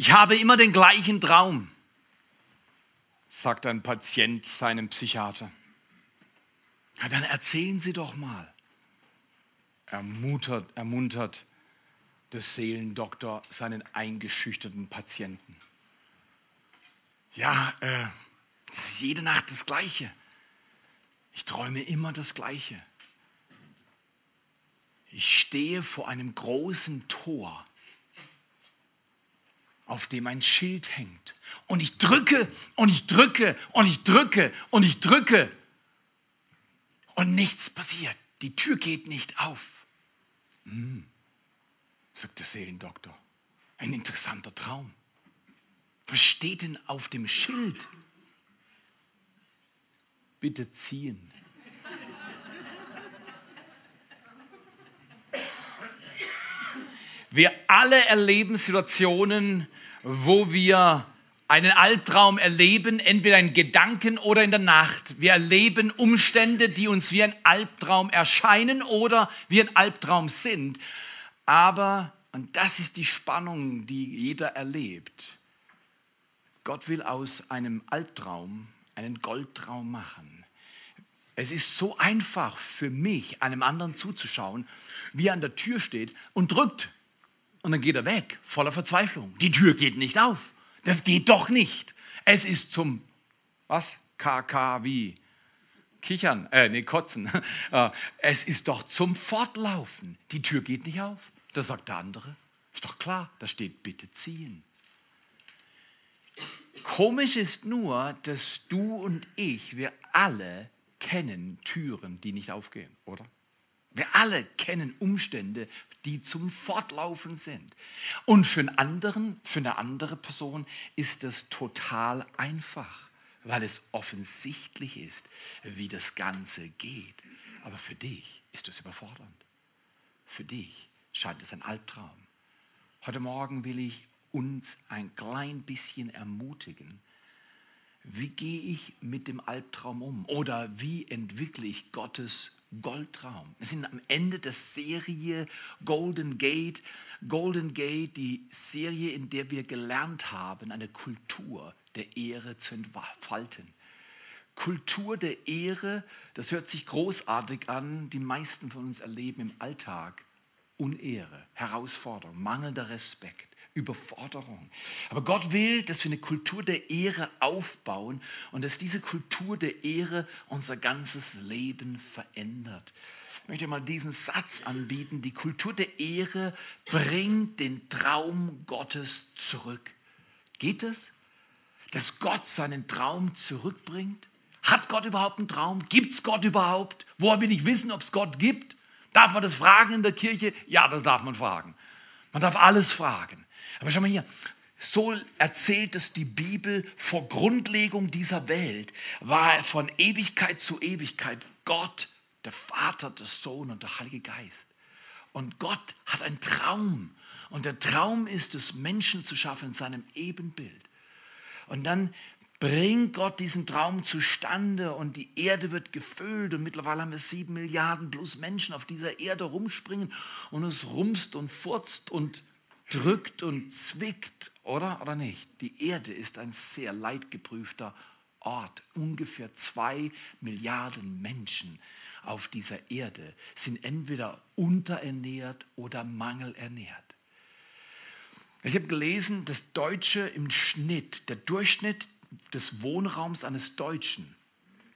Ich habe immer den gleichen Traum, sagt ein Patient seinem Psychiater. Ja, dann erzählen Sie doch mal. Ermuntert, ermuntert der Seelendoktor seinen eingeschüchterten Patienten. Ja, äh, das ist jede Nacht das Gleiche. Ich träume immer das Gleiche. Ich stehe vor einem großen Tor, auf dem ein Schild hängt. Und ich drücke und ich drücke und ich drücke und ich drücke. Und nichts passiert. Die Tür geht nicht auf. Hm, sagt der Seelendoktor. Ein interessanter Traum. Was steht denn auf dem Schild? Bitte ziehen. Wir alle erleben Situationen, wo wir einen Albtraum erleben, entweder in Gedanken oder in der Nacht. Wir erleben Umstände, die uns wie ein Albtraum erscheinen oder wie ein Albtraum sind. Aber, und das ist die Spannung, die jeder erlebt, Gott will aus einem Albtraum einen Goldtraum machen. Es ist so einfach für mich, einem anderen zuzuschauen, wie er an der Tür steht und drückt und dann geht er weg, voller Verzweiflung. Die Tür geht nicht auf. Das geht doch nicht. Es ist zum, was? KK wie? Kichern, äh, nee, kotzen. Äh, es ist doch zum Fortlaufen. Die Tür geht nicht auf. Da sagt der andere, ist doch klar, da steht bitte ziehen. Komisch ist nur, dass du und ich, wir alle kennen Türen, die nicht aufgehen, oder? Wir alle kennen Umstände, die zum Fortlaufen sind. Und für einen anderen, für eine andere Person ist das total einfach, weil es offensichtlich ist, wie das Ganze geht. Aber für dich ist es überfordernd. Für dich scheint es ein Albtraum. Heute Morgen will ich uns ein klein bisschen ermutigen. Wie gehe ich mit dem Albtraum um? Oder wie entwickle ich Gottes Goldraum. Wir sind am Ende der Serie Golden Gate. Golden Gate, die Serie, in der wir gelernt haben, eine Kultur der Ehre zu entfalten. Kultur der Ehre, das hört sich großartig an. Die meisten von uns erleben im Alltag Unehre, Herausforderung, mangelnder Respekt. Überforderung. Aber Gott will, dass wir eine Kultur der Ehre aufbauen und dass diese Kultur der Ehre unser ganzes Leben verändert. Ich möchte mal diesen Satz anbieten. Die Kultur der Ehre bringt den Traum Gottes zurück. Geht es? Dass Gott seinen Traum zurückbringt? Hat Gott überhaupt einen Traum? Gibt es Gott überhaupt? Woher will ich wissen, ob es Gott gibt? Darf man das fragen in der Kirche? Ja, das darf man fragen. Man darf alles fragen. Aber schau mal hier, so erzählt es die Bibel vor Grundlegung dieser Welt, war von Ewigkeit zu Ewigkeit Gott, der Vater, der Sohn und der Heilige Geist. Und Gott hat einen Traum. Und der Traum ist es, Menschen zu schaffen in seinem Ebenbild. Und dann bringt Gott diesen Traum zustande und die Erde wird gefüllt und mittlerweile haben wir sieben Milliarden plus Menschen auf dieser Erde rumspringen und es rumst und furzt und drückt und zwickt, oder? Oder nicht? Die Erde ist ein sehr leidgeprüfter Ort. Ungefähr zwei Milliarden Menschen auf dieser Erde sind entweder unterernährt oder mangelernährt. Ich habe gelesen, dass Deutsche im Schnitt, der Durchschnitt des Wohnraums eines Deutschen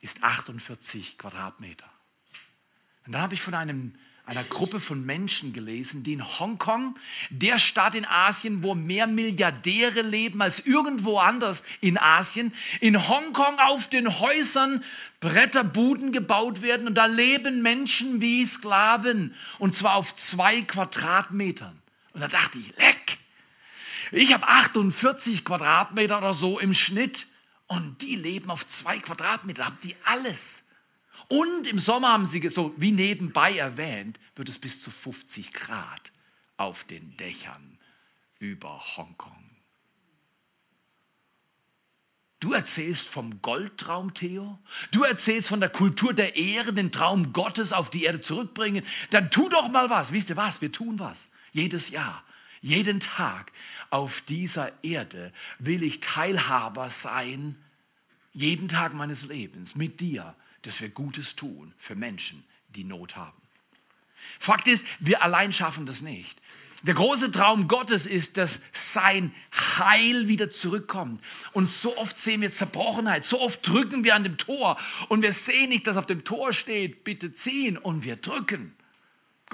ist 48 Quadratmeter. Und dann habe ich von einem einer Gruppe von Menschen gelesen, die in Hongkong, der Stadt in Asien, wo mehr Milliardäre leben als irgendwo anders in Asien, in Hongkong auf den Häusern Bretterbuden gebaut werden und da leben Menschen wie Sklaven und zwar auf zwei Quadratmetern. Und da dachte ich, leck, ich habe 48 Quadratmeter oder so im Schnitt und die leben auf zwei Quadratmeter, haben die alles. Und im Sommer haben sie, so wie nebenbei erwähnt, wird es bis zu 50 Grad auf den Dächern über Hongkong. Du erzählst vom Goldtraum, Theo. Du erzählst von der Kultur der Ehre, den Traum Gottes auf die Erde zurückbringen. Dann tu doch mal was. Wisst ihr was? Wir tun was. Jedes Jahr. Jeden Tag auf dieser Erde will ich Teilhaber sein, jeden Tag meines Lebens mit dir, dass wir Gutes tun für Menschen, die Not haben. Fakt ist, wir allein schaffen das nicht. Der große Traum Gottes ist, dass sein Heil wieder zurückkommt. Und so oft sehen wir Zerbrochenheit, so oft drücken wir an dem Tor und wir sehen nicht, dass auf dem Tor steht, bitte ziehen und wir drücken.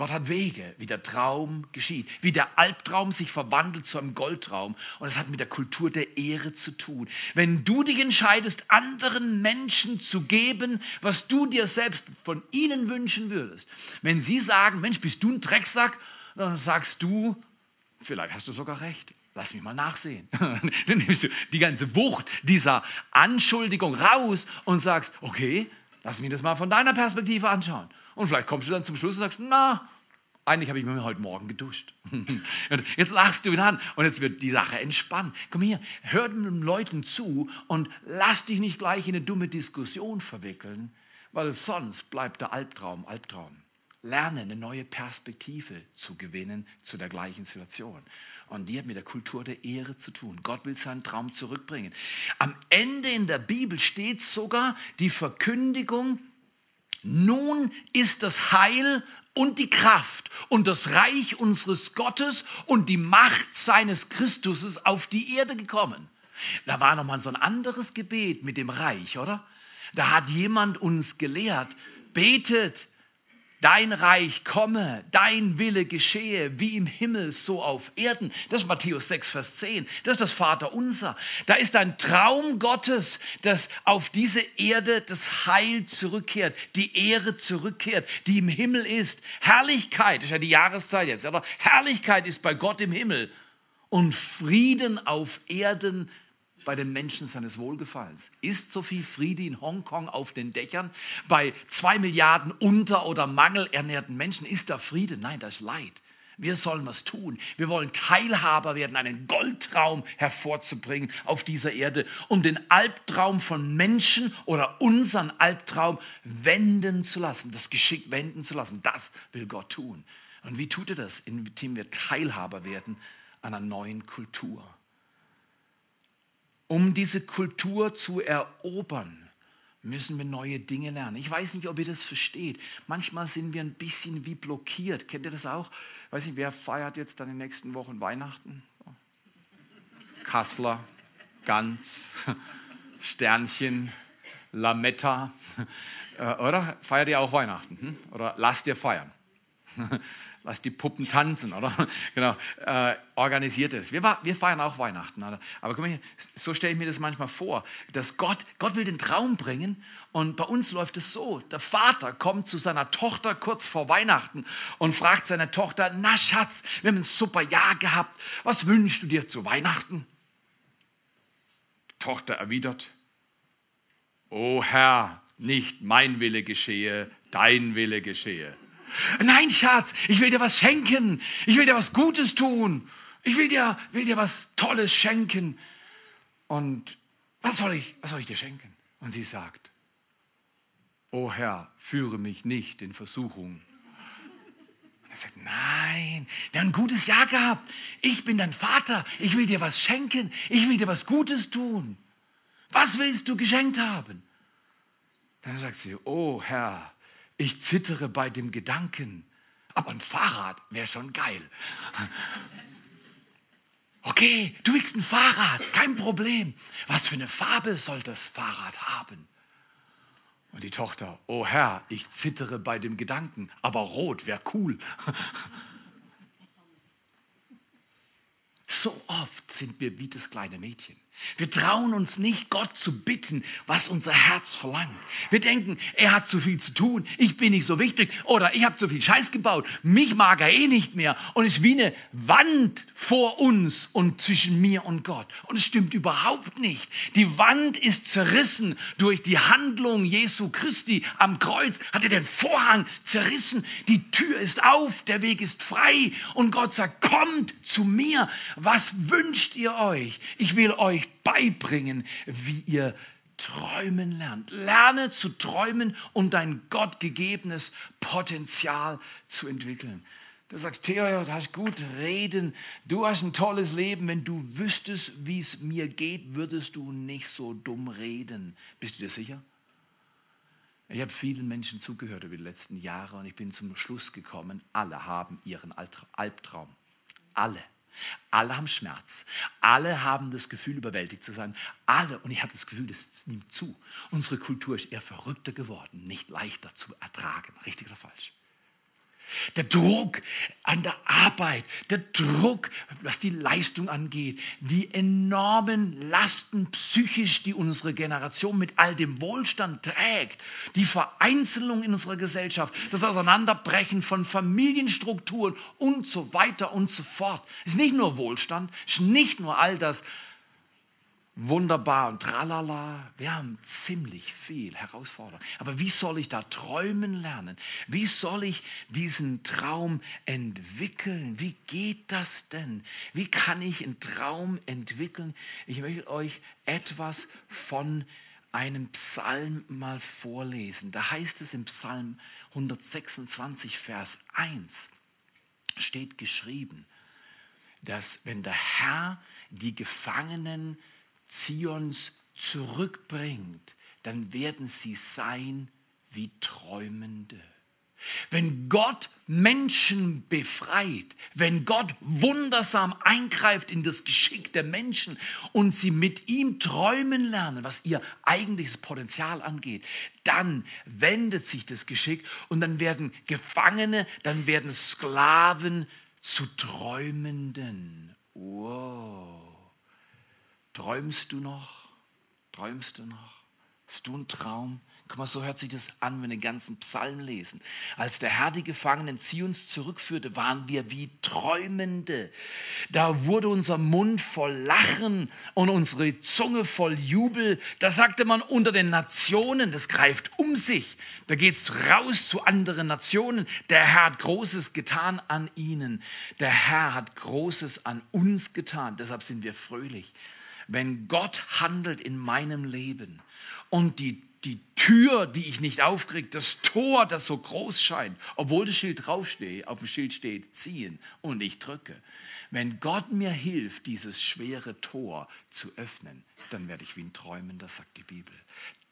Gott hat Wege, wie der Traum geschieht, wie der Albtraum sich verwandelt zu einem Goldtraum. Und es hat mit der Kultur der Ehre zu tun. Wenn du dich entscheidest, anderen Menschen zu geben, was du dir selbst von ihnen wünschen würdest, wenn sie sagen, Mensch, bist du ein Drecksack, dann sagst du, vielleicht hast du sogar recht. Lass mich mal nachsehen. Dann nimmst du die ganze Wucht dieser Anschuldigung raus und sagst, okay, lass mich das mal von deiner Perspektive anschauen. Und vielleicht kommst du dann zum Schluss und sagst, na, eigentlich habe ich mir heute Morgen geduscht. jetzt lachst du ihn an und jetzt wird die Sache entspannen. Komm hier, hör den Leuten zu und lass dich nicht gleich in eine dumme Diskussion verwickeln, weil sonst bleibt der Albtraum Albtraum. Lerne eine neue Perspektive zu gewinnen zu der gleichen Situation. Und die hat mit der Kultur der Ehre zu tun. Gott will seinen Traum zurückbringen. Am Ende in der Bibel steht sogar die Verkündigung, nun ist das Heil und die Kraft und das Reich unseres Gottes und die Macht seines Christus auf die Erde gekommen. Da war nochmal so ein anderes Gebet mit dem Reich, oder? Da hat jemand uns gelehrt, betet, Dein Reich komme, dein Wille geschehe, wie im Himmel, so auf Erden. Das ist Matthäus 6, Vers 10. Das ist das Vaterunser. Da ist ein Traum Gottes, dass auf diese Erde das Heil zurückkehrt, die Ehre zurückkehrt, die im Himmel ist. Herrlichkeit, ist ja die Jahreszeit jetzt, aber Herrlichkeit ist bei Gott im Himmel. Und Frieden auf Erden bei den Menschen seines Wohlgefallens? Ist so viel Friede in Hongkong auf den Dächern? Bei zwei Milliarden unter- oder mangelernährten Menschen ist da Friede? Nein, das ist Leid. Wir sollen was tun. Wir wollen Teilhaber werden, einen Goldtraum hervorzubringen auf dieser Erde, um den Albtraum von Menschen oder unseren Albtraum wenden zu lassen, das Geschick wenden zu lassen. Das will Gott tun. Und wie tut er das? Indem wir Teilhaber werden einer neuen Kultur um diese Kultur zu erobern, müssen wir neue Dinge lernen. Ich weiß nicht, ob ihr das versteht. Manchmal sind wir ein bisschen wie blockiert. Kennt ihr das auch? Ich weiß nicht, wer feiert jetzt dann in den nächsten Wochen Weihnachten? Kassler, Gans, Sternchen, Lametta. Äh, oder? Feiert ihr auch Weihnachten? Hm? Oder lasst ihr feiern? lass die Puppen tanzen, oder? genau, äh, organisiert es. Wir, wir, feiern auch Weihnachten, oder? aber mal, so stelle ich mir das manchmal vor, dass Gott, Gott will den Traum bringen und bei uns läuft es so, der Vater kommt zu seiner Tochter kurz vor Weihnachten und fragt seine Tochter, na Schatz, wir haben ein super Jahr gehabt, was wünschst du dir zu Weihnachten? Die Tochter erwidert, O Herr, nicht mein Wille geschehe, dein Wille geschehe. Nein, Schatz, ich will dir was schenken. Ich will dir was Gutes tun. Ich will dir, will dir was Tolles schenken. Und was soll ich, was soll ich dir schenken? Und sie sagt, O Herr, führe mich nicht in Versuchung. Und er sagt, nein, wir haben ein gutes Jahr gehabt. Ich bin dein Vater. Ich will dir was schenken. Ich will dir was Gutes tun. Was willst du geschenkt haben? Dann sagt sie, oh Herr, ich zittere bei dem Gedanken, aber ein Fahrrad wäre schon geil. Okay, du willst ein Fahrrad, kein Problem. Was für eine Farbe soll das Fahrrad haben? Und die Tochter, oh Herr, ich zittere bei dem Gedanken, aber rot wäre cool. So oft sind wir wie das kleine Mädchen. Wir trauen uns nicht, Gott zu bitten, was unser Herz verlangt. Wir denken, er hat zu viel zu tun, ich bin nicht so wichtig oder ich habe zu viel Scheiß gebaut, mich mag er eh nicht mehr und es ist wie eine Wand vor uns und zwischen mir und Gott. Und es stimmt überhaupt nicht. Die Wand ist zerrissen durch die Handlung Jesu Christi am Kreuz. Hat er den Vorhang zerrissen, die Tür ist auf, der Weg ist frei und Gott sagt, kommt zu mir. Was wünscht ihr euch? Ich will euch beibringen, wie ihr träumen lernt. Lerne zu träumen und dein gottgegebenes Potenzial zu entwickeln. Du sagst, Theo, du hast gut reden, du hast ein tolles Leben. Wenn du wüsstest, wie es mir geht, würdest du nicht so dumm reden. Bist du dir sicher? Ich habe vielen Menschen zugehört über die letzten Jahre und ich bin zum Schluss gekommen, alle haben ihren Albtraum. Alle. Alle haben Schmerz. Alle haben das Gefühl, überwältigt zu sein. Alle. Und ich habe das Gefühl, das nimmt zu. Unsere Kultur ist eher verrückter geworden, nicht leichter zu ertragen. Richtig oder falsch? Der Druck an der Arbeit, der Druck, was die Leistung angeht, die enormen Lasten psychisch, die unsere Generation mit all dem Wohlstand trägt, die Vereinzelung in unserer Gesellschaft, das Auseinanderbrechen von Familienstrukturen und so weiter und so fort. Es ist nicht nur Wohlstand, es ist nicht nur all das, wunderbar und tralala. Wir haben ziemlich viel Herausforderung. Aber wie soll ich da träumen lernen? Wie soll ich diesen Traum entwickeln? Wie geht das denn? Wie kann ich einen Traum entwickeln? Ich möchte euch etwas von einem Psalm mal vorlesen. Da heißt es im Psalm 126, Vers 1, steht geschrieben, dass wenn der Herr die Gefangenen Zions zurückbringt, dann werden sie sein wie Träumende. Wenn Gott Menschen befreit, wenn Gott wundersam eingreift in das Geschick der Menschen und sie mit ihm träumen lernen, was ihr eigentliches Potenzial angeht, dann wendet sich das Geschick und dann werden Gefangene, dann werden Sklaven zu Träumenden. Wow. Träumst du noch? Träumst du noch? Hast du einen Traum? Guck mal, so hört sich das an, wenn wir den ganzen Psalm lesen. Als der Herr die Gefangenen Zions zurückführte, waren wir wie Träumende. Da wurde unser Mund voll Lachen und unsere Zunge voll Jubel. Da sagte man unter den Nationen, das greift um sich. Da geht es raus zu anderen Nationen. Der Herr hat Großes getan an ihnen. Der Herr hat Großes an uns getan. Deshalb sind wir fröhlich wenn Gott handelt in meinem Leben und die, die Tür, die ich nicht aufkriege, das Tor, das so groß scheint, obwohl das Schild draufsteht, auf dem Schild steht, ziehen und ich drücke. Wenn Gott mir hilft, dieses schwere Tor zu öffnen, dann werde ich wie ein Träumender, sagt die Bibel.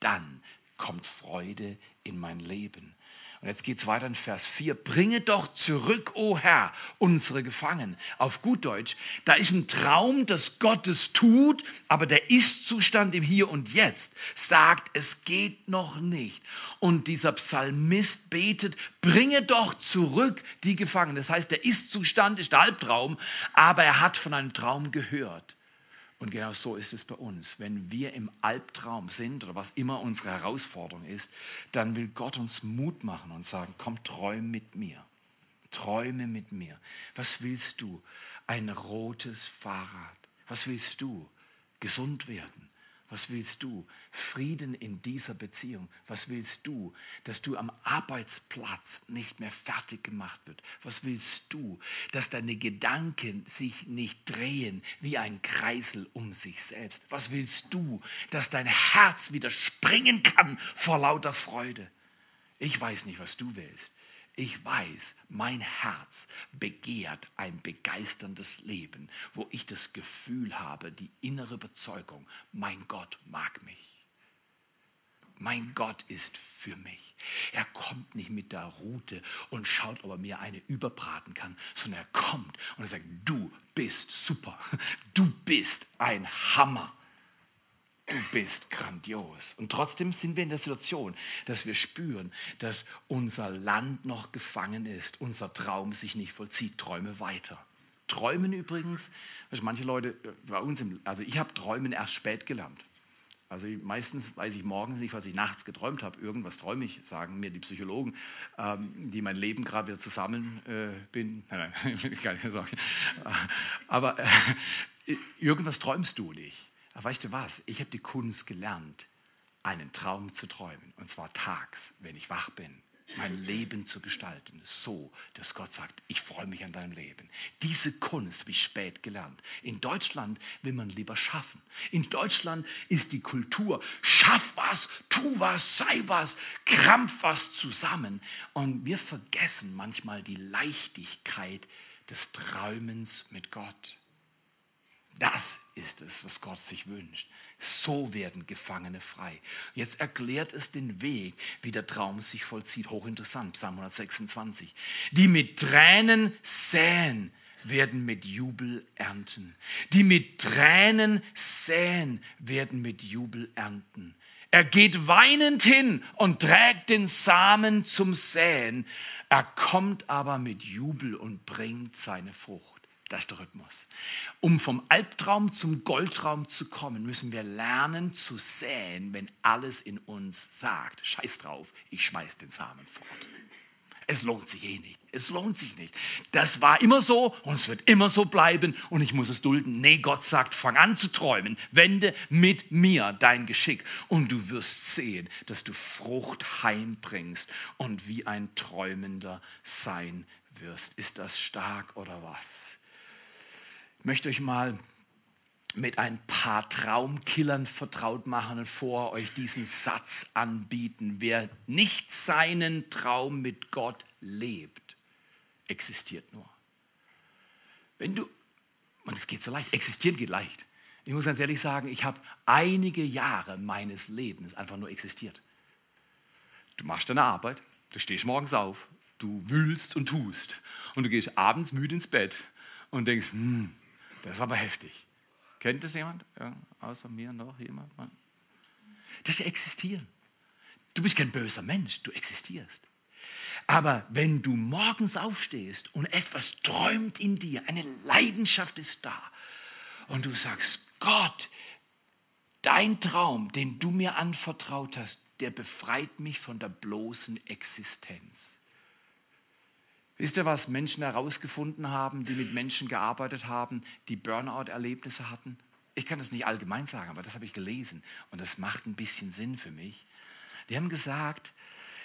Dann kommt Freude in mein Leben. Und jetzt geht es weiter in Vers 4. Bringe doch zurück, o oh Herr, unsere Gefangenen. Auf gut Deutsch, da ist ein Traum, dass Gott es tut, aber der Ist-Zustand im Hier und Jetzt sagt, es geht noch nicht. Und dieser Psalmist betet, bringe doch zurück die Gefangenen. Das heißt, der Ist-Zustand ist der Albtraum, aber er hat von einem Traum gehört. Und genau so ist es bei uns. Wenn wir im Albtraum sind oder was immer unsere Herausforderung ist, dann will Gott uns Mut machen und sagen, komm, träum mit mir. Träume mit mir. Was willst du? Ein rotes Fahrrad. Was willst du? Gesund werden. Was willst du? Frieden in dieser Beziehung. Was willst du? Dass du am Arbeitsplatz nicht mehr fertig gemacht wird. Was willst du? Dass deine Gedanken sich nicht drehen wie ein Kreisel um sich selbst. Was willst du? Dass dein Herz wieder springen kann vor lauter Freude. Ich weiß nicht, was du willst. Ich weiß, mein Herz begehrt ein begeisterndes Leben, wo ich das Gefühl habe, die innere Überzeugung, mein Gott mag mich. Mein Gott ist für mich. Er kommt nicht mit der Rute und schaut, ob er mir eine überbraten kann, sondern er kommt und er sagt, du bist super, du bist ein Hammer du bist grandios. Und trotzdem sind wir in der Situation, dass wir spüren, dass unser Land noch gefangen ist, unser Traum sich nicht vollzieht. Träume weiter. Träumen übrigens, manche Leute äh, bei uns, im, also ich habe Träumen erst spät gelernt. Also meistens weiß ich morgens nicht, was ich nachts geträumt habe. Irgendwas träume ich, sagen mir die Psychologen, ähm, die mein Leben gerade wieder zusammen äh, bin. Nein, nein, keine Sorge. Aber äh, irgendwas träumst du nicht. Aber weißt du was? Ich habe die Kunst gelernt, einen Traum zu träumen. Und zwar tags, wenn ich wach bin. Mein Leben zu gestalten, so, dass Gott sagt, ich freue mich an deinem Leben. Diese Kunst habe ich spät gelernt. In Deutschland will man lieber schaffen. In Deutschland ist die Kultur, schaff was, tu was, sei was, krampf was zusammen. Und wir vergessen manchmal die Leichtigkeit des Träumens mit Gott. Das ist es, was Gott sich wünscht. So werden Gefangene frei. Jetzt erklärt es den Weg, wie der Traum sich vollzieht. Hochinteressant, Psalm 126. Die mit Tränen säen, werden mit Jubel ernten. Die mit Tränen säen, werden mit Jubel ernten. Er geht weinend hin und trägt den Samen zum Säen. Er kommt aber mit Jubel und bringt seine Frucht. Das ist der Rhythmus. Um vom Albtraum zum Goldraum zu kommen, müssen wir lernen zu säen, wenn alles in uns sagt, scheiß drauf, ich schmeiß den Samen fort. Es lohnt sich eh nicht. Es lohnt sich nicht. Das war immer so und es wird immer so bleiben und ich muss es dulden. Nee, Gott sagt, fang an zu träumen. Wende mit mir dein Geschick und du wirst sehen, dass du Frucht heimbringst und wie ein Träumender sein wirst. Ist das stark oder was? Möchte euch mal mit ein paar Traumkillern vertraut machen und vor euch diesen Satz anbieten. Wer nicht seinen Traum mit Gott lebt, existiert nur. Wenn du, und es geht so leicht, existieren geht leicht. Ich muss ganz ehrlich sagen, ich habe einige Jahre meines Lebens einfach nur existiert. Du machst deine Arbeit, du stehst morgens auf, du wühlst und tust und du gehst abends müde ins Bett und denkst, hm, das war aber heftig. Kennt das jemand? Ja, außer mir noch jemand? Das ist existieren. Du bist kein böser Mensch, du existierst. Aber wenn du morgens aufstehst und etwas träumt in dir, eine Leidenschaft ist da und du sagst, Gott, dein Traum, den du mir anvertraut hast, der befreit mich von der bloßen Existenz. Wisst ihr, was Menschen herausgefunden haben, die mit Menschen gearbeitet haben, die Burnout-Erlebnisse hatten? Ich kann das nicht allgemein sagen, aber das habe ich gelesen und das macht ein bisschen Sinn für mich. Die haben gesagt,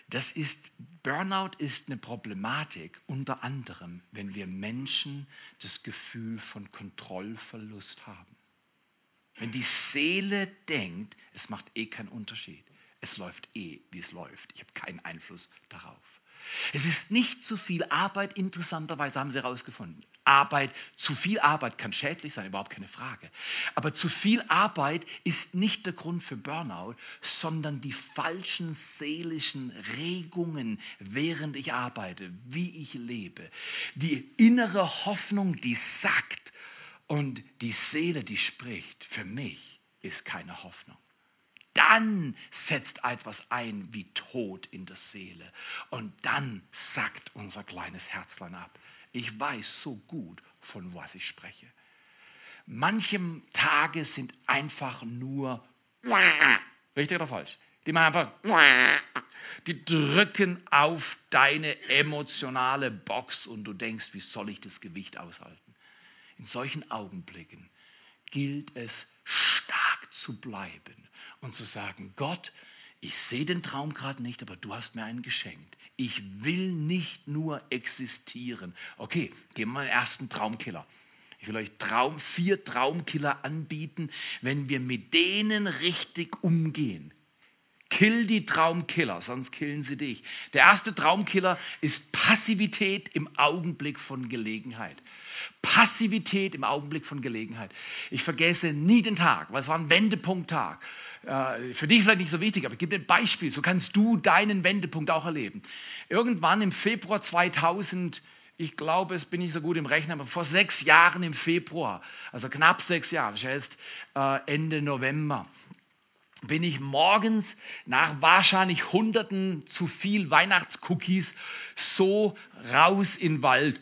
das ist, Burnout ist eine Problematik, unter anderem, wenn wir Menschen das Gefühl von Kontrollverlust haben. Wenn die Seele denkt, es macht eh keinen Unterschied, es läuft eh, wie es läuft, ich habe keinen Einfluss darauf. Es ist nicht zu viel Arbeit, interessanterweise haben sie herausgefunden. Arbeit, zu viel Arbeit kann schädlich sein, überhaupt keine Frage. Aber zu viel Arbeit ist nicht der Grund für Burnout, sondern die falschen seelischen Regungen, während ich arbeite, wie ich lebe. Die innere Hoffnung, die sagt und die Seele, die spricht, für mich ist keine Hoffnung dann setzt etwas ein wie Tod in der Seele. Und dann sackt unser kleines Herzlein ab. Ich weiß so gut, von was ich spreche. Manche Tage sind einfach nur richtig oder falsch. Die machen einfach die drücken auf deine emotionale Box und du denkst, wie soll ich das Gewicht aushalten? In solchen Augenblicken gilt es stark zu bleiben und zu sagen, Gott, ich sehe den Traum gerade nicht, aber du hast mir einen geschenkt. Ich will nicht nur existieren. Okay, gehen wir mal den ersten Traumkiller. Ich will euch Traum, vier Traumkiller anbieten, wenn wir mit denen richtig umgehen. Kill die Traumkiller, sonst killen sie dich. Der erste Traumkiller ist Passivität im Augenblick von Gelegenheit. Passivität im Augenblick von Gelegenheit. Ich vergesse nie den Tag, weil es war ein Wendepunkttag. Äh, für dich vielleicht nicht so wichtig, aber ich gebe dir ein Beispiel. So kannst du deinen Wendepunkt auch erleben. Irgendwann im Februar 2000, ich glaube, es bin nicht so gut im Rechnen, aber vor sechs Jahren im Februar, also knapp sechs Jahre, das jetzt äh, Ende November, bin ich morgens nach wahrscheinlich Hunderten zu viel Weihnachtscookies so raus in den Wald.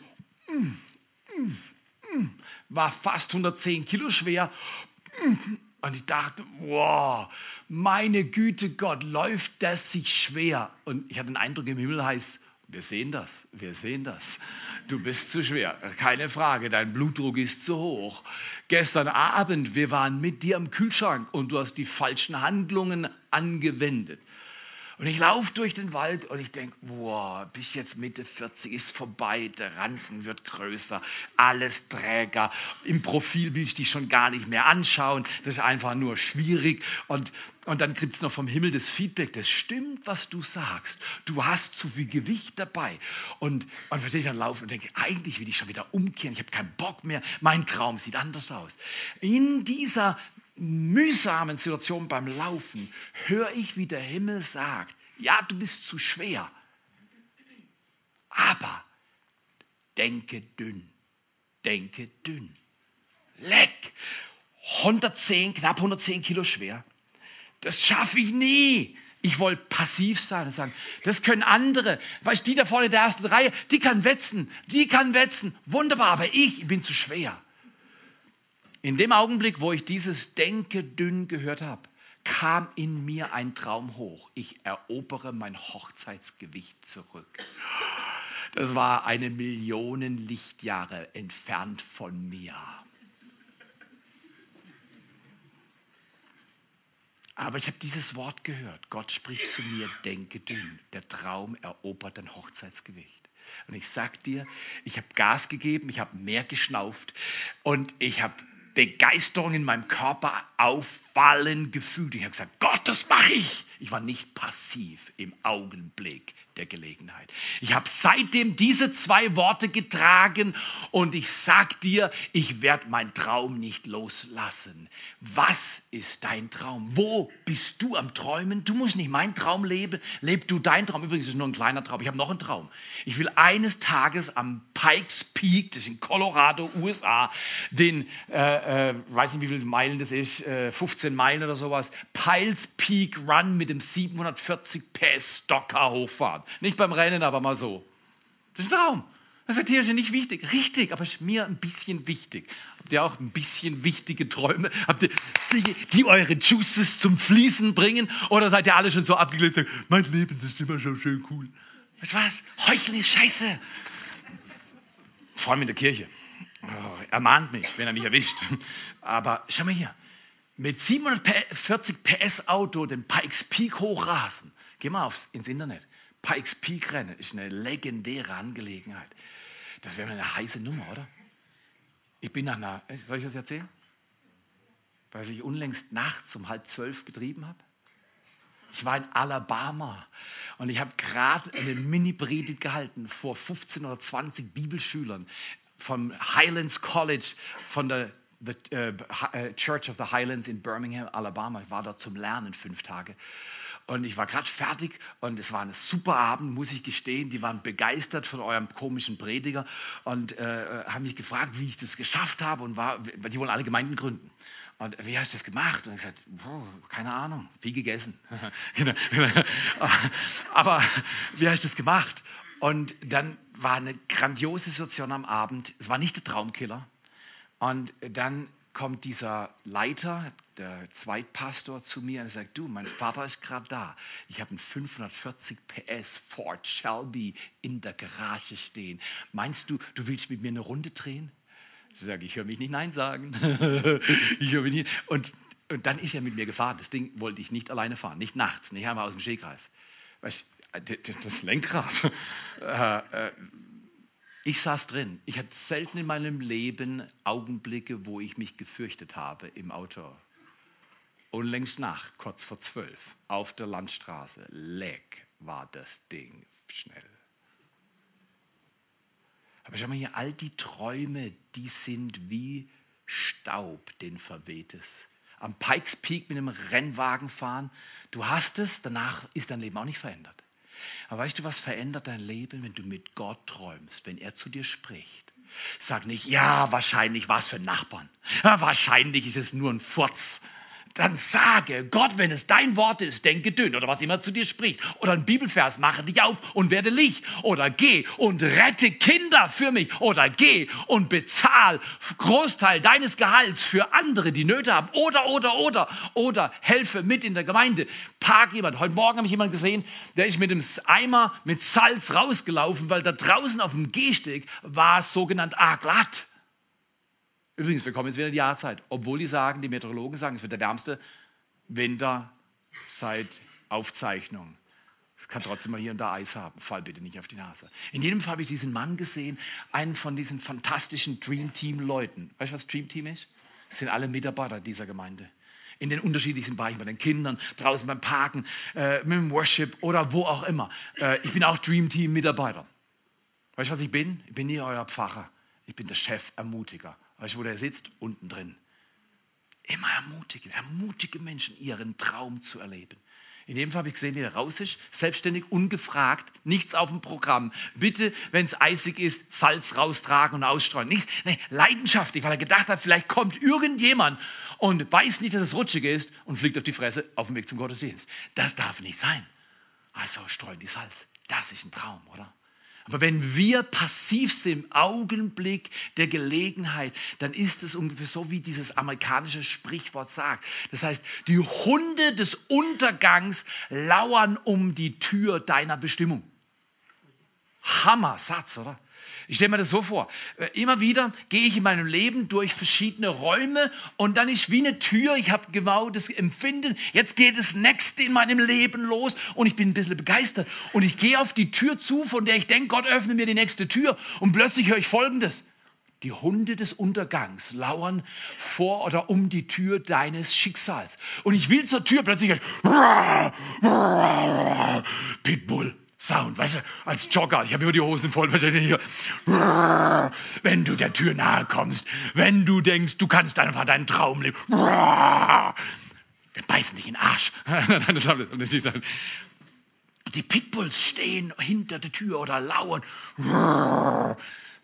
War fast 110 Kilo schwer und ich dachte, wow, meine Güte Gott, läuft das sich schwer. Und ich hatte den Eindruck, im Himmel heißt, wir sehen das, wir sehen das. Du bist zu schwer, keine Frage, dein Blutdruck ist zu hoch. Gestern Abend, wir waren mit dir am Kühlschrank und du hast die falschen Handlungen angewendet. Und ich laufe durch den Wald und ich denke, boah, bis jetzt Mitte 40 ist vorbei, der Ranzen wird größer, alles träger. Im Profil will ich dich schon gar nicht mehr anschauen, das ist einfach nur schwierig. Und, und dann gibt es noch vom Himmel das Feedback, das stimmt, was du sagst. Du hast zu viel Gewicht dabei. Und, und verstehe ich dann laufen und denke, eigentlich will ich schon wieder umkehren, ich habe keinen Bock mehr, mein Traum sieht anders aus. In dieser mühsamen Situation beim Laufen höre ich, wie der Himmel sagt, ja, du bist zu schwer, aber denke dünn, denke dünn. Leck, 110, knapp 110 Kilo schwer. Das schaffe ich nie. Ich wollte passiv sein und sagen, das können andere. Weißt du, die da vorne in der ersten Reihe, die kann wetzen, die kann wetzen. Wunderbar, aber ich bin zu schwer. In dem Augenblick, wo ich dieses Denke dünn gehört habe, kam in mir ein Traum hoch. Ich erobere mein Hochzeitsgewicht zurück. Das war eine Million Lichtjahre entfernt von mir. Aber ich habe dieses Wort gehört. Gott spricht zu mir, denke dünn. Der Traum erobert dein Hochzeitsgewicht. Und ich sag dir, ich habe Gas gegeben, ich habe mehr geschnauft und ich habe Begeisterung in meinem Körper auffallen gefühlt. Ich habe gesagt, Gott, das mache ich. Ich war nicht passiv im Augenblick der Gelegenheit. Ich habe seitdem diese zwei Worte getragen und ich sag dir, ich werde meinen Traum nicht loslassen. Was ist dein Traum? Wo bist du am Träumen? Du musst nicht meinen Traum leben, leb du deinen Traum. Übrigens ist es nur ein kleiner Traum. Ich habe noch einen Traum. Ich will eines Tages am Pikes Peak, das ist in Colorado, USA, den, äh, äh, weiß nicht wie viele Meilen das ist, äh, 15 Meilen oder sowas, Piles Peak Run mit dem 740 PS Stocker hochfahren. Nicht beim Rennen, aber mal so. Das ist ein Traum. Das ist ja nicht wichtig. Richtig, aber ist mir ein bisschen wichtig. Habt ihr auch ein bisschen wichtige Träume? Habt ihr, die, die eure Juices zum Fließen bringen? Oder seid ihr alle schon so abgeklärt und sagt, mein Leben ist immer schon schön cool? Weißt du was? Heucheln ist scheiße. Vor allem in der Kirche. Oh, er mahnt mich, wenn er mich erwischt. Aber schau mal hier. Mit 740 PS Auto den Pikes Peak hochrasen. Geh mal aufs, ins Internet. Pikes Peak Rennen ist eine legendäre Angelegenheit. Das wäre eine heiße Nummer, oder? Ich bin nach einer, äh, soll ich das erzählen? Was ich unlängst nachts um halb zwölf getrieben habe. Ich war in Alabama und ich habe gerade eine Mini-Predigt gehalten vor 15 oder 20 Bibelschülern vom Highlands College von der the, uh, Church of the Highlands in Birmingham, Alabama. Ich war da zum Lernen fünf Tage. Und ich war gerade fertig und es war ein super Abend, muss ich gestehen. Die waren begeistert von eurem komischen Prediger und äh, haben mich gefragt, wie ich das geschafft habe und war, die wollen alle Gemeinden gründen. Und wie hast du das gemacht? Und ich gesagt, oh, keine Ahnung, viel gegessen. Genau, genau. Aber wie hast du das gemacht? Und dann war eine grandiose Situation am Abend. Es war nicht der Traumkiller. Und dann kommt dieser Leiter, der Zweitpastor zu mir und sagt, du, mein Vater ist gerade da. Ich habe einen 540 PS Ford Shelby in der Garage stehen. Meinst du, du willst mit mir eine Runde drehen? Ich sage, ich höre mich nicht Nein sagen. ich mich nicht. Und, und dann ist er mit mir gefahren. Das Ding wollte ich nicht alleine fahren, nicht nachts, nicht einmal aus dem Stegreif. Weißt, das Lenkrad. Äh, äh, ich saß drin. Ich hatte selten in meinem Leben Augenblicke, wo ich mich gefürchtet habe im Auto. Und längst nach, kurz vor zwölf, auf der Landstraße, leck war das Ding schnell. Aber schau mal hier, all die Träume, die sind wie Staub, den verweht es. Am Pikes Peak mit einem Rennwagen fahren, du hast es, danach ist dein Leben auch nicht verändert. Aber weißt du, was verändert dein Leben, wenn du mit Gott träumst, wenn er zu dir spricht? Sag nicht, ja, wahrscheinlich war es für Nachbarn. Wahrscheinlich ist es nur ein Furz dann sage, Gott, wenn es dein Wort ist, denke dünn oder was immer zu dir spricht. Oder ein Bibelvers, mache dich auf und werde Licht. Oder geh und rette Kinder für mich. Oder geh und bezahl Großteil deines Gehalts für andere, die Nöte haben. Oder, oder, oder. Oder helfe mit in der Gemeinde. Park jemand. Heute Morgen habe ich jemanden gesehen, der ist mit dem Eimer mit Salz rausgelaufen, weil da draußen auf dem Gehsteg war es sogenannt arg glatt. Übrigens, wir kommen jetzt wieder in die Jahrzeit. Obwohl die sagen, die Meteorologen sagen, es wird der wärmste Winter seit Aufzeichnung. Es kann trotzdem mal hier und da Eis haben. Fall bitte nicht auf die Nase. In jedem Fall habe ich diesen Mann gesehen, einen von diesen fantastischen Dream Team Leuten. Weißt du, was Dream Team ist? Das sind alle Mitarbeiter dieser Gemeinde. In den unterschiedlichsten Bereichen, bei den Kindern, draußen beim Parken, äh, mit dem Worship oder wo auch immer. Äh, ich bin auch Dream Team Mitarbeiter. Weißt du, was ich bin? Ich bin nie euer Pfarrer. Ich bin der Chef, Ermutiger. Weißt du, wo der sitzt? Unten drin. Immer ermutigen, ermutige Menschen, ihren Traum zu erleben. In dem Fall habe ich gesehen, wie er raus ist, selbstständig, ungefragt, nichts auf dem Programm. Bitte, wenn es eisig ist, Salz raustragen und ausstreuen. Nicht, nee, leidenschaftlich, weil er gedacht hat, vielleicht kommt irgendjemand und weiß nicht, dass es rutschig ist und fliegt auf die Fresse auf dem Weg zum Gottesdienst. Das darf nicht sein. Also streuen die Salz. Das ist ein Traum, oder? Aber wenn wir passiv sind im Augenblick der Gelegenheit, dann ist es ungefähr so, wie dieses amerikanische Sprichwort sagt. Das heißt, die Hunde des Untergangs lauern um die Tür deiner Bestimmung. Hammer Satz, oder? Ich stelle mir das so vor. Äh, immer wieder gehe ich in meinem Leben durch verschiedene Räume und dann ist wie eine Tür. Ich habe genau das Empfinden. Jetzt geht das Nächste in meinem Leben los und ich bin ein bisschen begeistert. Und ich gehe auf die Tür zu, von der ich denke, Gott öffne mir die nächste Tür. Und plötzlich höre ich Folgendes. Die Hunde des Untergangs lauern vor oder um die Tür deines Schicksals. Und ich will zur Tür, plötzlich Pitbull. Sound, weißt du, als Jogger, ich habe immer die Hosen voll, wenn du der Tür nahe kommst, wenn du denkst, du kannst einfach deinen Traum leben, wir beißen dich in den Arsch. Die Pitbulls stehen hinter der Tür oder lauern.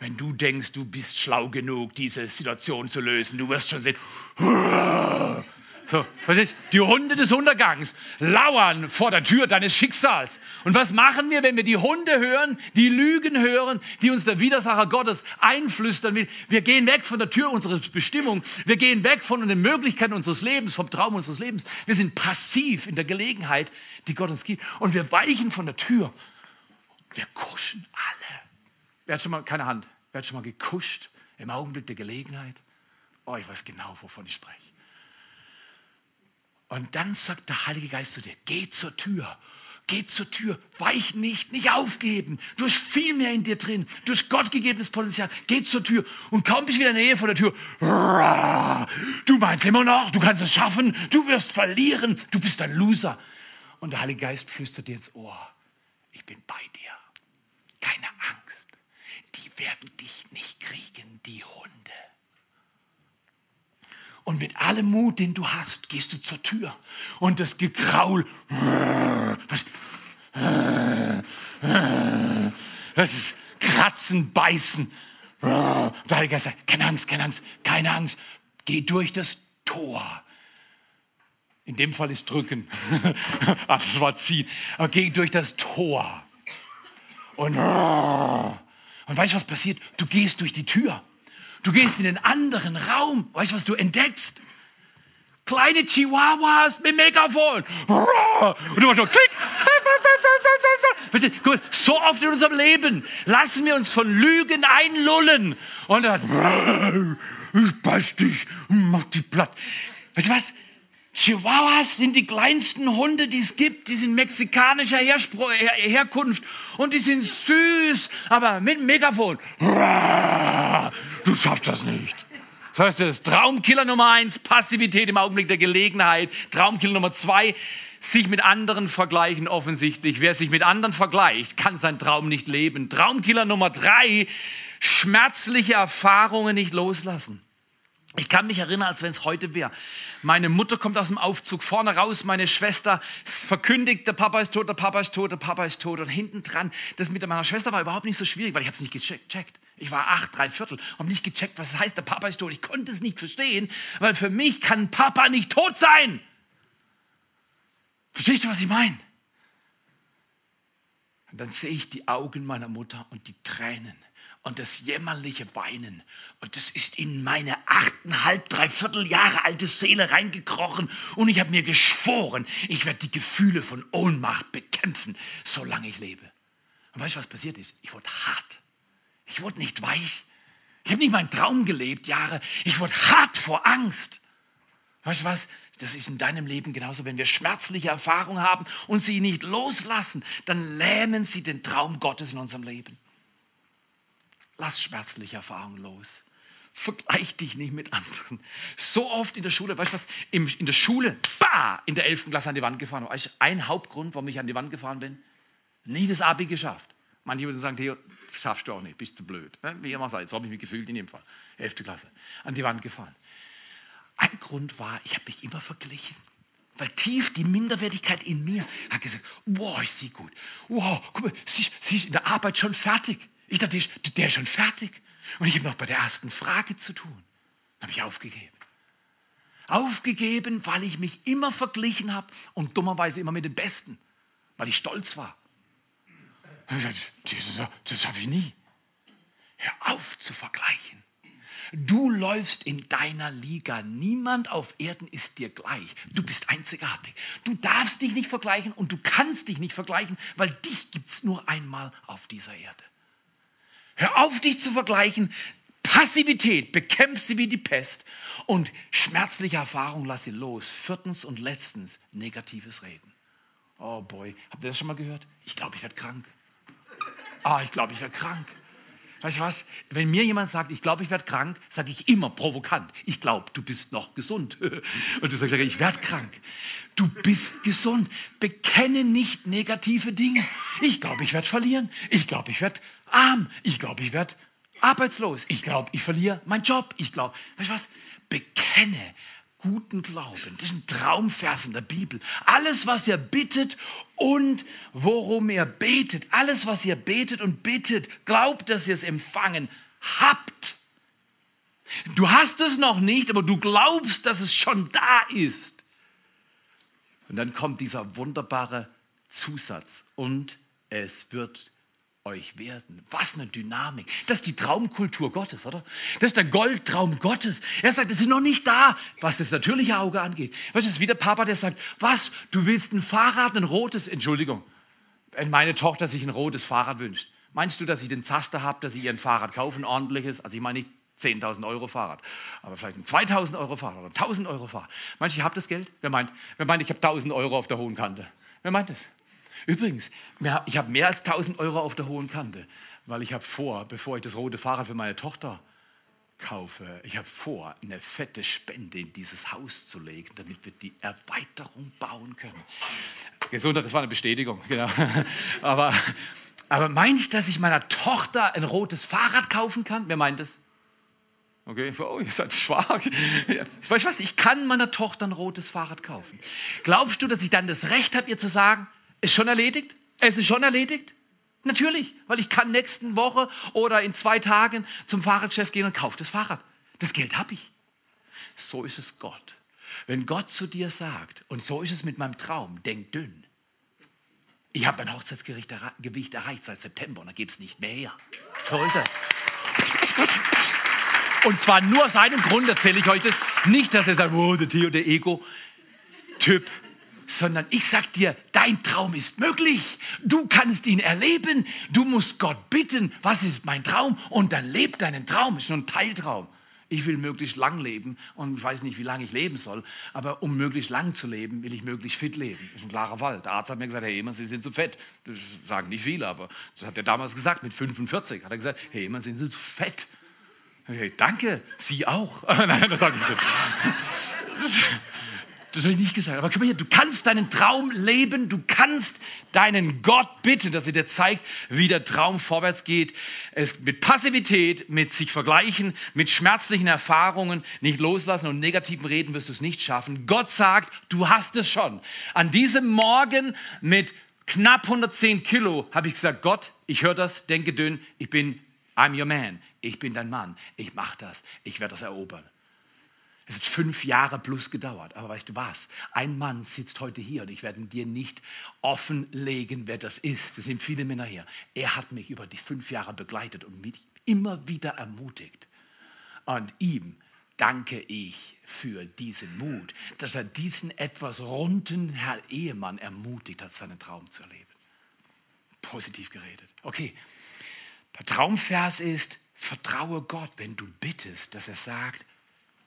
Wenn du denkst, du bist schlau genug, diese Situation zu lösen, du wirst schon sehen. So? Die Hunde des Untergangs lauern vor der Tür deines Schicksals. Und was machen wir, wenn wir die Hunde hören, die Lügen hören, die uns der Widersacher Gottes einflüstern will? Wir gehen weg von der Tür unserer Bestimmung. Wir gehen weg von den Möglichkeiten unseres Lebens, vom Traum unseres Lebens. Wir sind passiv in der Gelegenheit, die Gott uns gibt. Und wir weichen von der Tür. Wir kuschen alle. Wer hat schon mal, keine Hand, wer hat schon mal gekuscht im Augenblick der Gelegenheit? Oh, ich weiß genau, wovon ich spreche. Und dann sagt der Heilige Geist zu dir, geh zur Tür. Geh zur Tür, weich nicht, nicht aufgeben. Du hast viel mehr in dir drin. Du hast Gott gegebenes Potenzial. Geh zur Tür und kaum bist du wieder in der Nähe von der Tür. Du meinst immer noch, du kannst es schaffen, du wirst verlieren, du bist ein Loser. Und der Heilige Geist flüstert dir ins Ohr, ich bin bei dir. Keine Angst, die werden dich nicht kriegen, die Hunde. Und mit allem Mut, den du hast, gehst du zur Tür. Und das Gekraul, was, das ist Kratzen, Beißen. Der Heilige Geist sagt, keine Angst, keine Angst, keine Angst. Geh durch das Tor. In dem Fall ist drücken. Aber das war ziehen. Aber geh durch das Tor. Und, und weißt du, was passiert? Du gehst durch die Tür. Du gehst in den anderen Raum. Weißt du, was du entdeckst? Kleine Chihuahuas mit Megafon. Und du machst so klick. So oft in unserem Leben lassen wir uns von Lügen einlullen. Und dann, ich beiß dich, mach dich platt. Weißt du was? Chihuahuas sind die kleinsten Hunde, die es gibt. Die sind mexikanischer Her Herkunft und die sind süß, aber mit Megafon. Du schaffst das nicht. Das heißt, das Traumkiller Nummer eins, Passivität im Augenblick der Gelegenheit. Traumkiller Nummer zwei, sich mit anderen vergleichen offensichtlich. Wer sich mit anderen vergleicht, kann seinen Traum nicht leben. Traumkiller Nummer drei, schmerzliche Erfahrungen nicht loslassen. Ich kann mich erinnern, als wenn es heute wäre. Meine Mutter kommt aus dem Aufzug vorne raus, meine Schwester verkündigt, der Papa ist tot, der Papa ist tot, der Papa ist tot. Und hinten dran, das mit meiner Schwester war überhaupt nicht so schwierig, weil ich habe es nicht gecheckt. Ich war acht, drei Viertel, habe nicht gecheckt, was es heißt, der Papa ist tot. Ich konnte es nicht verstehen, weil für mich kann Papa nicht tot sein. Verstehst du, was ich meine? Und dann sehe ich die Augen meiner Mutter und die Tränen und das jämmerliche Weinen. Und das ist in meine achteinhalb, dreiviertel Jahre alte Seele reingekrochen. Und ich habe mir geschworen, ich werde die Gefühle von Ohnmacht bekämpfen, solange ich lebe. Und weißt du, was passiert ist? Ich wurde hart. Ich wurde nicht weich. Ich habe nicht meinen Traum gelebt, Jahre. Ich wurde hart vor Angst. Weißt du was? Das ist in deinem Leben genauso. Wenn wir schmerzliche Erfahrungen haben und sie nicht loslassen, dann lähmen sie den Traum Gottes in unserem Leben. Lass schmerzliche Erfahrungen los. Vergleich dich nicht mit anderen. So oft in der Schule, weißt du was, in der Schule, bah, in der 11. Klasse an die Wand gefahren. Weißt du, ein Hauptgrund, warum ich an die Wand gefahren bin? Nie das Abi geschafft. Manche würden sagen, Theo, das schaffst du auch nicht, bist zu blöd. Wie immer sei, so habe ich mich gefühlt in dem Fall. 11. Klasse, an die Wand gefahren. Ein Grund war, ich habe mich immer verglichen. Weil tief die Minderwertigkeit in mir hat gesagt, wow, ich sehe gut. Wow, guck mal, sie, sie ist in der Arbeit schon fertig. Ich dachte, der ist schon fertig. Und ich habe noch bei der ersten Frage zu tun. Dann habe ich aufgegeben. Aufgegeben, weil ich mich immer verglichen habe und dummerweise immer mit den Besten, weil ich stolz war. Das, das, das habe ich nie. Hör auf zu vergleichen. Du läufst in deiner Liga. Niemand auf Erden ist dir gleich. Du bist einzigartig. Du darfst dich nicht vergleichen und du kannst dich nicht vergleichen, weil dich gibt es nur einmal auf dieser Erde. Hör auf, dich zu vergleichen. Passivität, bekämpf sie wie die Pest. Und schmerzliche Erfahrung, lass sie los. Viertens und letztens, negatives Reden. Oh boy, habt ihr das schon mal gehört? Ich glaube, ich werde krank. Ah, ich glaube, ich werde krank. Weißt du was? Wenn mir jemand sagt, ich glaube, ich werde krank, sage ich immer provokant. Ich glaube, du bist noch gesund. Und du sagst, ich werde krank. Du bist gesund. Bekenne nicht negative Dinge. Ich glaube, ich werde verlieren. Ich glaube, ich werde arm. Ich glaube, ich werde arbeitslos. Ich glaube, ich verliere meinen Job. Ich glaube, weißt du was? Bekenne guten Glauben. Das ist ein Traumvers in der Bibel. Alles, was ihr bittet und worum ihr betet, alles, was ihr betet und bittet, glaubt, dass ihr es empfangen habt. Du hast es noch nicht, aber du glaubst, dass es schon da ist. Und dann kommt dieser wunderbare Zusatz und es wird euch werden. Was eine Dynamik. Das ist die Traumkultur Gottes, oder? Das ist der Goldtraum Gottes. Er sagt, es ist noch nicht da, was das natürliche Auge angeht. Weißt du, ist wie der Papa, der sagt, was, du willst ein Fahrrad, ein rotes, Entschuldigung, wenn meine Tochter sich ein rotes Fahrrad wünscht. Meinst du, dass ich den Zaster habe, dass ich ihr ein Fahrrad kaufe, ein ordentliches? Also ich meine nicht 10.000 Euro Fahrrad, aber vielleicht ein 2.000 Euro Fahrrad oder 1.000 Euro Fahrrad. Meinst du, ich habe das Geld? Wer meint, wer meint ich habe 1.000 Euro auf der hohen Kante? Wer meint das? Übrigens, ich habe mehr als 1000 Euro auf der hohen Kante, weil ich habe vor, bevor ich das rote Fahrrad für meine Tochter kaufe, ich habe vor, eine fette Spende in dieses Haus zu legen, damit wir die Erweiterung bauen können. Gesundheit, das war eine Bestätigung, genau. Aber, aber meine ich, dass ich meiner Tochter ein rotes Fahrrad kaufen kann? Wer meint das? Okay, oh, ihr seid schwach. Ich weiß was, ich kann meiner Tochter ein rotes Fahrrad kaufen. Glaubst du, dass ich dann das Recht habe, ihr zu sagen, ist schon erledigt? Es ist schon erledigt? Natürlich, weil ich kann nächsten Woche oder in zwei Tagen zum Fahrradchef gehen und kaufe das Fahrrad. Das Geld habe ich. So ist es Gott. Wenn Gott zu dir sagt, und so ist es mit meinem Traum, denk dünn. Ich habe mein Hochzeitsgewicht erreicht seit September und da gibt es nicht mehr her. So ist es. Und zwar nur aus einem Grund erzähle ich euch das. Nicht, dass ihr sagt, oh, der Theo, der Ego-Typ sondern ich sag dir, dein Traum ist möglich. Du kannst ihn erleben. Du musst Gott bitten, was ist mein Traum? Und dann lebt deinen Traum. Ist nur ein Teiltraum. Ich will möglichst lang leben und weiß nicht, wie lange ich leben soll. Aber um möglichst lang zu leben, will ich möglichst fit leben. Das ist ein klarer Fall. Der Arzt hat mir gesagt, Herr Ehemann, Sie sind zu fett. Das sagen nicht viele, aber das hat er damals gesagt, mit 45. Hat er gesagt, Herr Ehemann, Sie sind zu fett. Okay, danke, Sie auch. Nein, das sage ich so. Das habe ich nicht gesagt. Aber guck mal hier, du kannst deinen Traum leben, du kannst deinen Gott bitten, dass er dir zeigt, wie der Traum vorwärts geht. Es mit Passivität, mit sich vergleichen, mit schmerzlichen Erfahrungen nicht loslassen und negativen Reden wirst du es nicht schaffen. Gott sagt, du hast es schon. An diesem Morgen mit knapp 110 Kilo habe ich gesagt, Gott, ich höre das, denke dünn, ich bin, I'm your man, ich bin dein Mann, ich mache das, ich werde das erobern. Es hat fünf Jahre plus gedauert. Aber weißt du was? Ein Mann sitzt heute hier und ich werde dir nicht offenlegen, wer das ist. Es sind viele Männer hier. Er hat mich über die fünf Jahre begleitet und mich immer wieder ermutigt. Und ihm danke ich für diesen Mut, dass er diesen etwas runden Herr Ehemann ermutigt hat, seinen Traum zu erleben. Positiv geredet. Okay, der Traumvers ist, vertraue Gott, wenn du bittest, dass er sagt,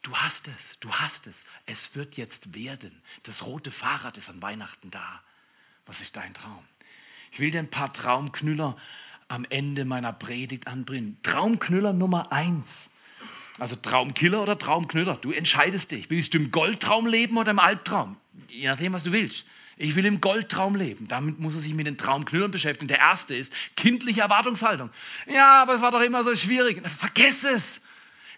du hast es, du hast es. Es wird jetzt werden. Das rote Fahrrad ist an Weihnachten da. Was ist dein Traum? Ich will dir ein paar Traumknüller am Ende meiner Predigt anbringen. Traumknüller Nummer eins. Also Traumkiller oder Traumknüller. Du entscheidest dich. Willst du im Goldtraum leben oder im Albtraum? Je nachdem, was du willst. Ich will im Goldtraum leben. Damit muss er sich mit den Traumknüllern beschäftigen. Der erste ist kindliche Erwartungshaltung. Ja, aber es war doch immer so schwierig. Vergess es.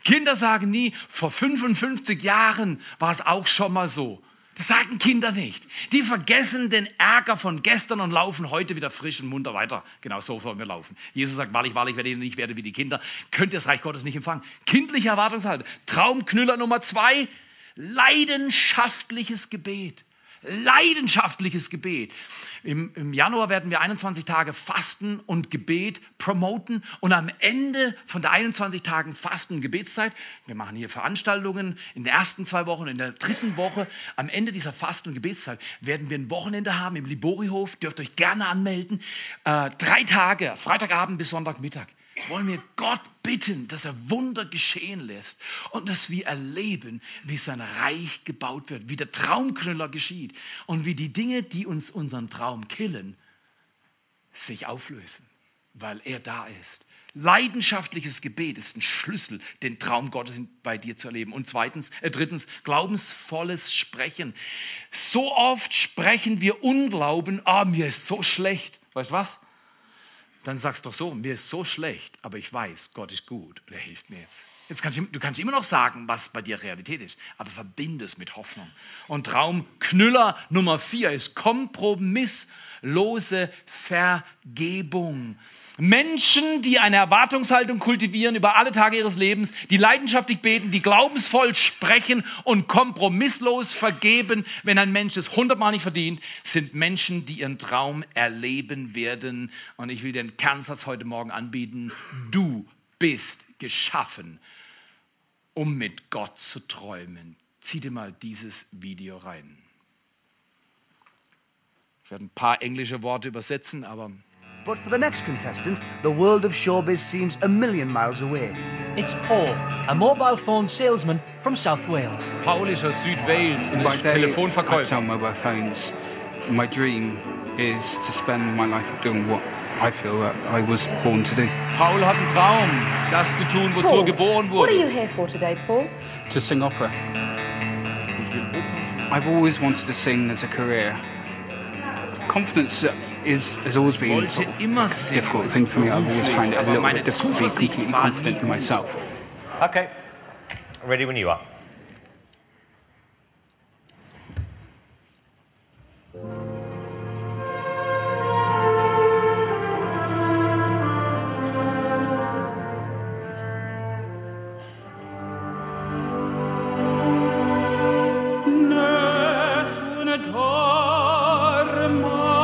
Kinder sagen nie, vor 55 Jahren war es auch schon mal so. Das sagen Kinder nicht. Die vergessen den Ärger von gestern und laufen heute wieder frisch und munter weiter. Genau so sollen wir laufen. Jesus sagt, wahrlich, wahrlich, werde ich nicht werde wie die Kinder. Könnt ihr das Reich Gottes nicht empfangen. Kindliche Erwartungshaltung. Traumknüller Nummer zwei, leidenschaftliches Gebet leidenschaftliches Gebet. Im, Im, Januar werden wir 21 Tage Fasten und Gebet promoten und am Ende von der 21 Tagen Fasten und Gebetszeit, wir machen hier Veranstaltungen in den ersten zwei Wochen, in der dritten Woche, am Ende dieser Fasten- und Gebetszeit werden wir ein Wochenende haben im Liborihof, dürft euch gerne anmelden, äh, drei Tage, Freitagabend bis Sonntagmittag wollen wir Gott bitten, dass er Wunder geschehen lässt und dass wir erleben, wie sein Reich gebaut wird, wie der Traumknüller geschieht und wie die Dinge, die uns unseren Traum killen, sich auflösen, weil er da ist. Leidenschaftliches Gebet ist ein Schlüssel, den Traum Gottes bei dir zu erleben. Und zweitens, äh, drittens, glaubensvolles Sprechen. So oft sprechen wir Unglauben, ah, mir ist so schlecht. Weißt du was? Dann sagst doch so, mir ist so schlecht, aber ich weiß, Gott ist gut und er hilft mir jetzt. Jetzt kannst du, du kannst immer noch sagen, was bei dir Realität ist, aber verbinde es mit Hoffnung. Und Traumknüller Nummer vier ist kompromisslose Vergebung. Menschen, die eine Erwartungshaltung kultivieren über alle Tage ihres Lebens, die leidenschaftlich beten, die glaubensvoll sprechen und kompromisslos vergeben, wenn ein Mensch es hundertmal nicht verdient, sind Menschen, die ihren Traum erleben werden. Und ich will den Kernsatz heute Morgen anbieten. Du bist geschaffen, um mit Gott zu träumen. Zieh dir mal dieses Video rein. Ich werde ein paar englische Worte übersetzen, aber But for the next contestant, the world of showbiz seems a million miles away. It's Paul, a mobile phone salesman from South Wales. Paul ist aus Südwales und ist Telefonverkäufer. sell mobile phones. My dream is to spend my life doing what I feel that I was born to do. Paul hat einen Traum, das zu tun, wozu Paul, er geboren What are you here for today, Paul? To sing opera. Ich will Oper singen. I've always wanted to sing as a career. Confidence is has always been wollte sort of a difficult thing for me. I've always found it a little bit difficult to be Zuversicht completely confident in myself. Okay. Ready when you are. arma.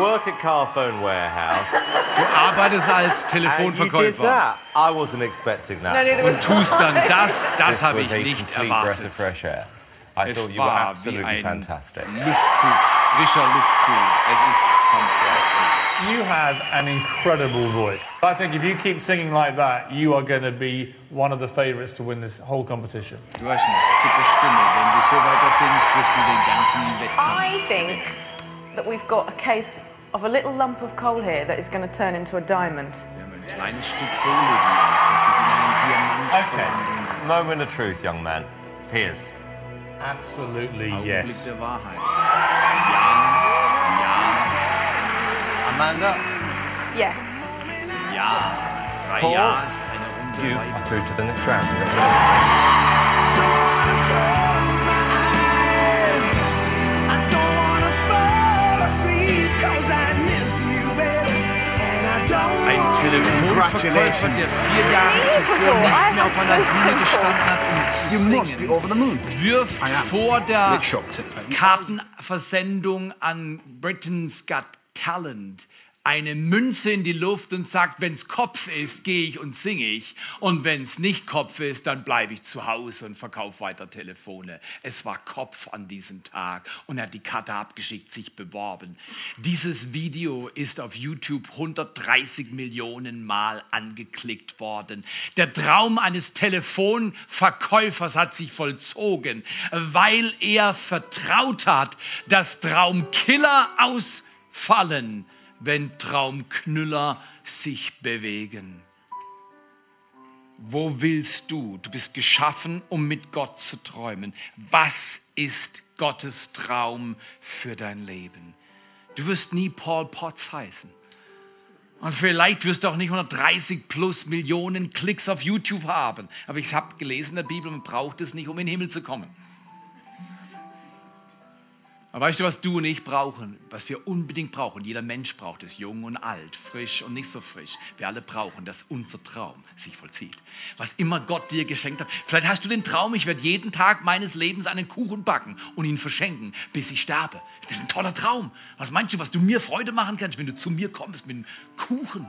Work at Carphone Warehouse, Du arbeitest als and you did Telefonverkäufer that. I wasn't expecting that. No, neither und was tust dann das. Das This habe was ich a nicht complete breath of erwartet. fresh air. I Es thought you were war wie absolutely ein fantastic. Luftzug, frischer Luftzug. Es ist fantastisch. You have an incredible voice. I think if you keep singing like that, you are going to be one of the favourites to win this whole competition. Du hast eine super Stimme. Wenn du so weiter singst, wirst du den ganzen Wettkampf. I think that we've got a case of a little lump of coal here that is going to turn into a diamond. Wir haben ein kleines Stück Kohle hier, das sich in einen Diamant Okay. Moment of truth, young man. Piers. Absolutely, Augenblick yes. der Amanda, Yes. ja, ja. Drei Paul, Ja's, eine you Runde are through to the next round. Telefonverkäufer, Congratulations. der vier Jahre zuvor nicht mehr auf einer Bühne gestanden hat, You um zu must be singen, over the moon. wirft vor der. Kartenversendung an Britain's Got Talent eine Münze in die Luft und sagt, wenn es Kopf ist, gehe ich und singe ich. Und wenn es nicht Kopf ist, dann bleibe ich zu Hause und verkaufe weiter Telefone. Es war Kopf an diesem Tag und er hat die Karte abgeschickt, sich beworben. Dieses Video ist auf YouTube 130 Millionen Mal angeklickt worden. Der Traum eines Telefonverkäufers hat sich vollzogen, weil er vertraut hat, dass Traumkiller ausfallen, wenn Traumknüller sich bewegen. Wo willst du? Du bist geschaffen, um mit Gott zu träumen. Was ist Gottes Traum für dein Leben? Du wirst nie Paul Potts heißen. Und vielleicht wirst du auch nicht 130 plus Millionen Klicks auf YouTube haben. Aber ich habe gelesen in der Bibel, man braucht es nicht, um in den Himmel zu kommen. Aber weißt du, was du und ich brauchen? Was wir unbedingt brauchen? Jeder Mensch braucht es, jung und alt, frisch und nicht so frisch. Wir alle brauchen, dass unser Traum sich vollzieht. Was immer Gott dir geschenkt hat. Vielleicht hast du den Traum, ich werde jeden Tag meines Lebens einen Kuchen backen und ihn verschenken, bis ich sterbe. Das ist ein toller Traum. Was meinst du, was du mir Freude machen kannst, wenn du zu mir kommst mit einem Kuchen?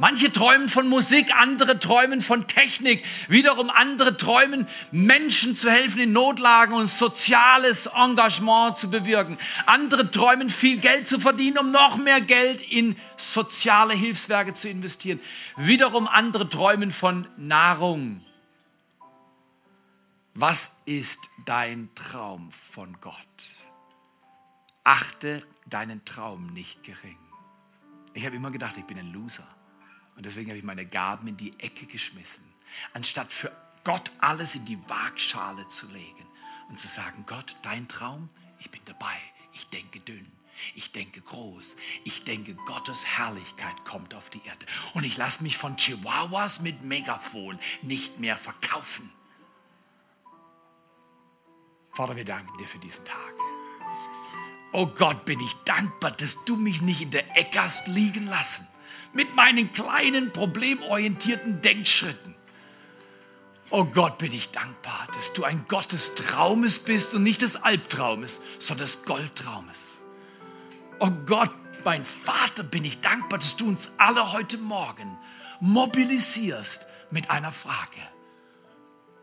Manche träumen von Musik, andere träumen von Technik, wiederum andere träumen, Menschen zu helfen in Notlagen und soziales Engagement zu bewirken. Andere träumen, viel Geld zu verdienen, um noch mehr Geld in soziale Hilfswerke zu investieren. Wiederum andere träumen von Nahrung. Was ist dein Traum von Gott? Achte deinen Traum nicht gering. Ich habe immer gedacht, ich bin ein Loser. Und deswegen habe ich meine Gaben in die Ecke geschmissen, anstatt für Gott alles in die Waagschale zu legen und zu sagen, Gott, dein Traum, ich bin dabei. Ich denke dünn. Ich denke groß. Ich denke, Gottes Herrlichkeit kommt auf die Erde. Und ich lasse mich von Chihuahuas mit Megafon nicht mehr verkaufen. Vater, wir danken dir für diesen Tag. Oh Gott, bin ich dankbar, dass du mich nicht in der Ecke hast liegen lassen. Mit meinen kleinen, problemorientierten Denkschritten. Oh Gott, bin ich dankbar, dass du ein Gott des Traumes bist und nicht des Albtraumes, sondern des Goldtraumes. Oh Gott, mein Vater, bin ich dankbar, dass du uns alle heute Morgen mobilisierst mit einer Frage.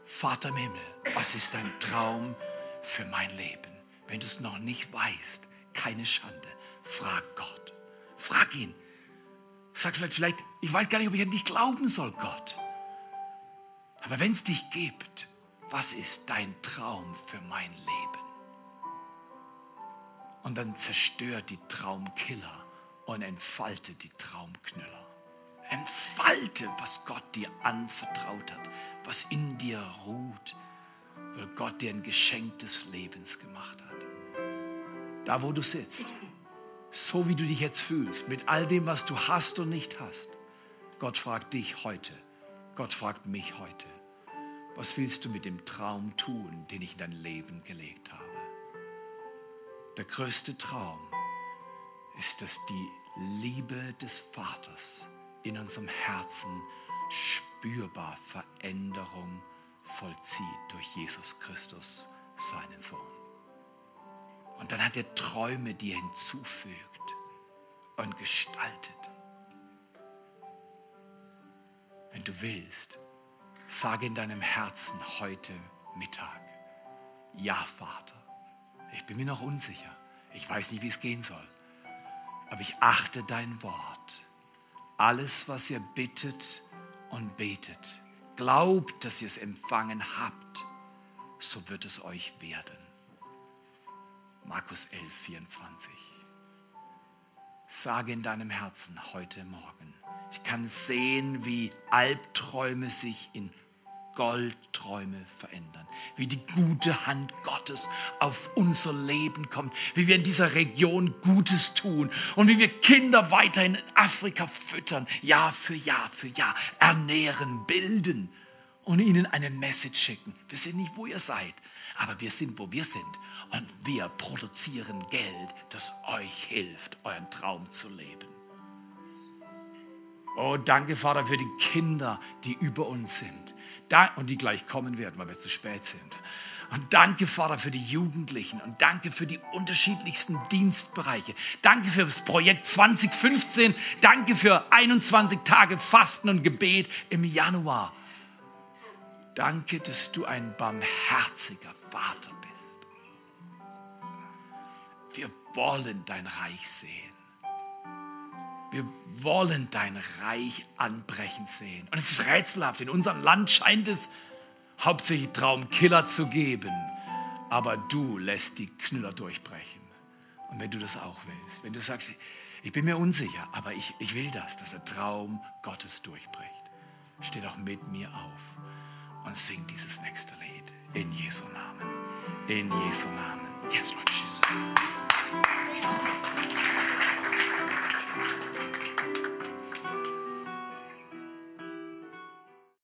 Vater im Himmel, was ist dein Traum für mein Leben? Wenn du es noch nicht weißt, keine Schande, frag Gott. Frag ihn. Sag vielleicht, vielleicht, ich weiß gar nicht, ob ich an dich glauben soll, Gott. Aber wenn es dich gibt, was ist dein Traum für mein Leben? Und dann zerstör die Traumkiller und entfalte die Traumknüller. Entfalte, was Gott dir anvertraut hat, was in dir ruht, weil Gott dir ein Geschenk des Lebens gemacht hat. Da, wo du sitzt, so wie du dich jetzt fühlst, mit all dem, was du hast und nicht hast. Gott fragt dich heute, Gott fragt mich heute, was willst du mit dem Traum tun, den ich in dein Leben gelegt habe? Der größte Traum ist, dass die Liebe des Vaters in unserem Herzen spürbar Veränderung vollzieht durch Jesus Christus, seinen Sohn. Und dann hat er Träume dir hinzufügt und gestaltet. Wenn du willst, sage in deinem Herzen heute Mittag, ja Vater, ich bin mir noch unsicher, ich weiß nicht, wie es gehen soll, aber ich achte dein Wort. Alles, was ihr bittet und betet, glaubt, dass ihr es empfangen habt, so wird es euch werden. Markus 11, 24. Sage in deinem Herzen heute Morgen, ich kann sehen, wie Albträume sich in Goldträume verändern, wie die gute Hand Gottes auf unser Leben kommt, wie wir in dieser Region Gutes tun und wie wir Kinder weiterhin in Afrika füttern, Jahr für Jahr für Jahr, ernähren, bilden und ihnen eine Message schicken. Wir sind nicht, wo ihr seid, aber wir sind, wo wir sind. Und wir produzieren Geld, das euch hilft, euren Traum zu leben. Oh, danke, Vater, für die Kinder, die über uns sind. Und die gleich kommen werden, weil wir zu spät sind. Und danke, Vater, für die Jugendlichen und danke für die unterschiedlichsten Dienstbereiche. Danke für das Projekt 2015. Danke für 21 Tage Fasten und Gebet im Januar. Danke, dass du ein barmherziger Vater bist. Wir wollen dein Reich sehen. Wir wollen dein Reich anbrechen sehen. Und es ist rätselhaft. In unserem Land scheint es hauptsächlich Traumkiller zu geben. Aber du lässt die Knüller durchbrechen. Und wenn du das auch willst, wenn du sagst, ich bin mir unsicher, aber ich, ich will das, dass der Traum Gottes durchbricht, steh doch mit mir auf und sing dieses nächste Lied. In Jesu Namen. In Jesu Namen. Yes, Lord Jesus.